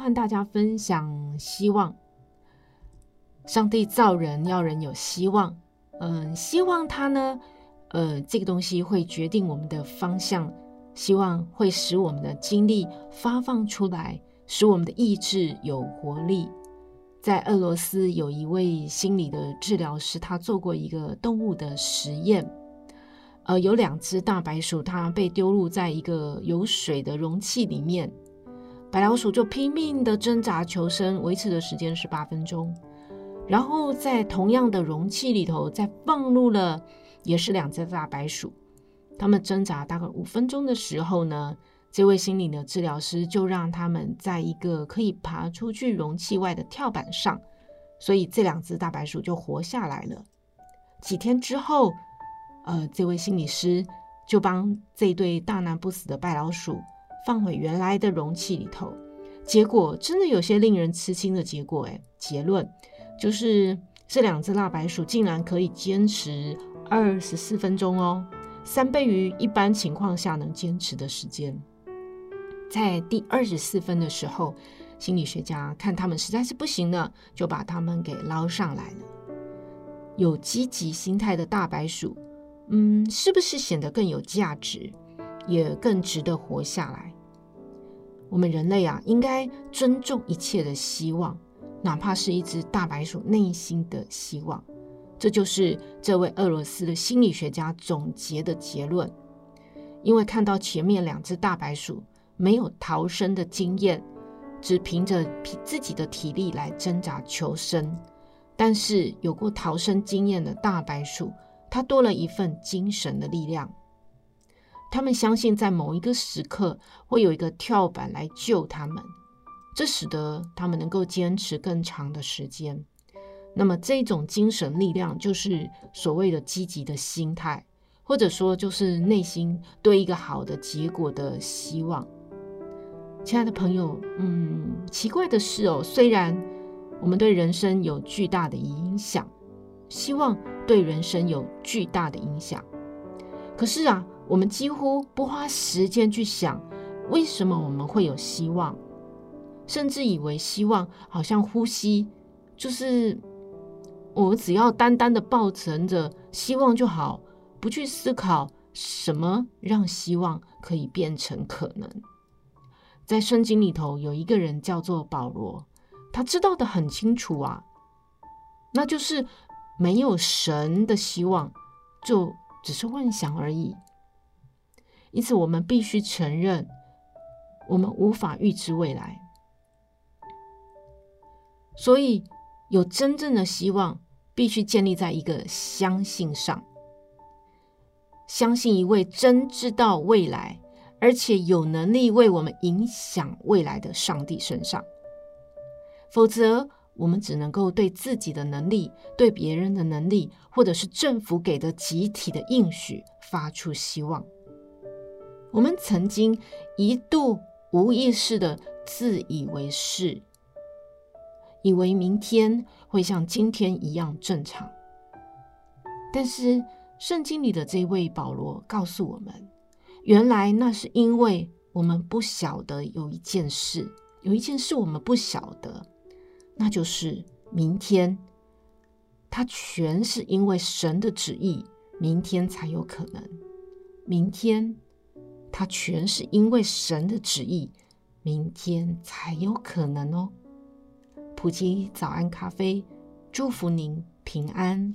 和大家分享希望。上帝造人要人有希望，嗯，希望他呢，呃，这个东西会决定我们的方向，希望会使我们的精力发放出来，使我们的意志有活力。在俄罗斯有一位心理的治疗师，他做过一个动物的实验，呃，有两只大白鼠，它被丢入在一个有水的容器里面。白老鼠就拼命的挣扎求生，维持的时间是八分钟。然后在同样的容器里头，再放入了也是两只大白鼠。他们挣扎大概五分钟的时候呢，这位心理的治疗师就让他们在一个可以爬出去容器外的跳板上，所以这两只大白鼠就活下来了。几天之后，呃，这位心理师就帮这对大难不死的白老鼠。放回原来的容器里头，结果真的有些令人吃惊的结果。哎，结论就是这两只辣白鼠竟然可以坚持二十四分钟哦，三倍于一般情况下能坚持的时间。在第二十四分的时候，心理学家看他们实在是不行了，就把他们给捞上来了。有积极心态的大白鼠，嗯，是不是显得更有价值？也更值得活下来。我们人类啊，应该尊重一切的希望，哪怕是一只大白鼠内心的希望。这就是这位俄罗斯的心理学家总结的结论。因为看到前面两只大白鼠没有逃生的经验，只凭着自己的体力来挣扎求生，但是有过逃生经验的大白鼠，它多了一份精神的力量。他们相信，在某一个时刻会有一个跳板来救他们，这使得他们能够坚持更长的时间。那么，这种精神力量就是所谓的积极的心态，或者说就是内心对一个好的结果的希望。亲爱的朋友，嗯，奇怪的是哦，虽然我们对人生有巨大的影响，希望对人生有巨大的影响，可是啊。我们几乎不花时间去想，为什么我们会有希望，甚至以为希望好像呼吸，就是我们只要单单的抱存着希望就好，不去思考什么让希望可以变成可能。在圣经里头有一个人叫做保罗，他知道得很清楚啊，那就是没有神的希望，就只是幻想而已。因此，我们必须承认，我们无法预知未来。所以，有真正的希望，必须建立在一个相信上，相信一位真知道未来，而且有能力为我们影响未来的上帝身上。否则，我们只能够对自己的能力、对别人的能力，或者是政府给的集体的应许发出希望。我们曾经一度无意识的自以为是，以为明天会像今天一样正常。但是圣经里的这位保罗告诉我们，原来那是因为我们不晓得有一件事，有一件事我们不晓得，那就是明天，它全是因为神的旨意，明天才有可能，明天。它全是因为神的旨意，明天才有可能哦。普吉早安咖啡，祝福您平安。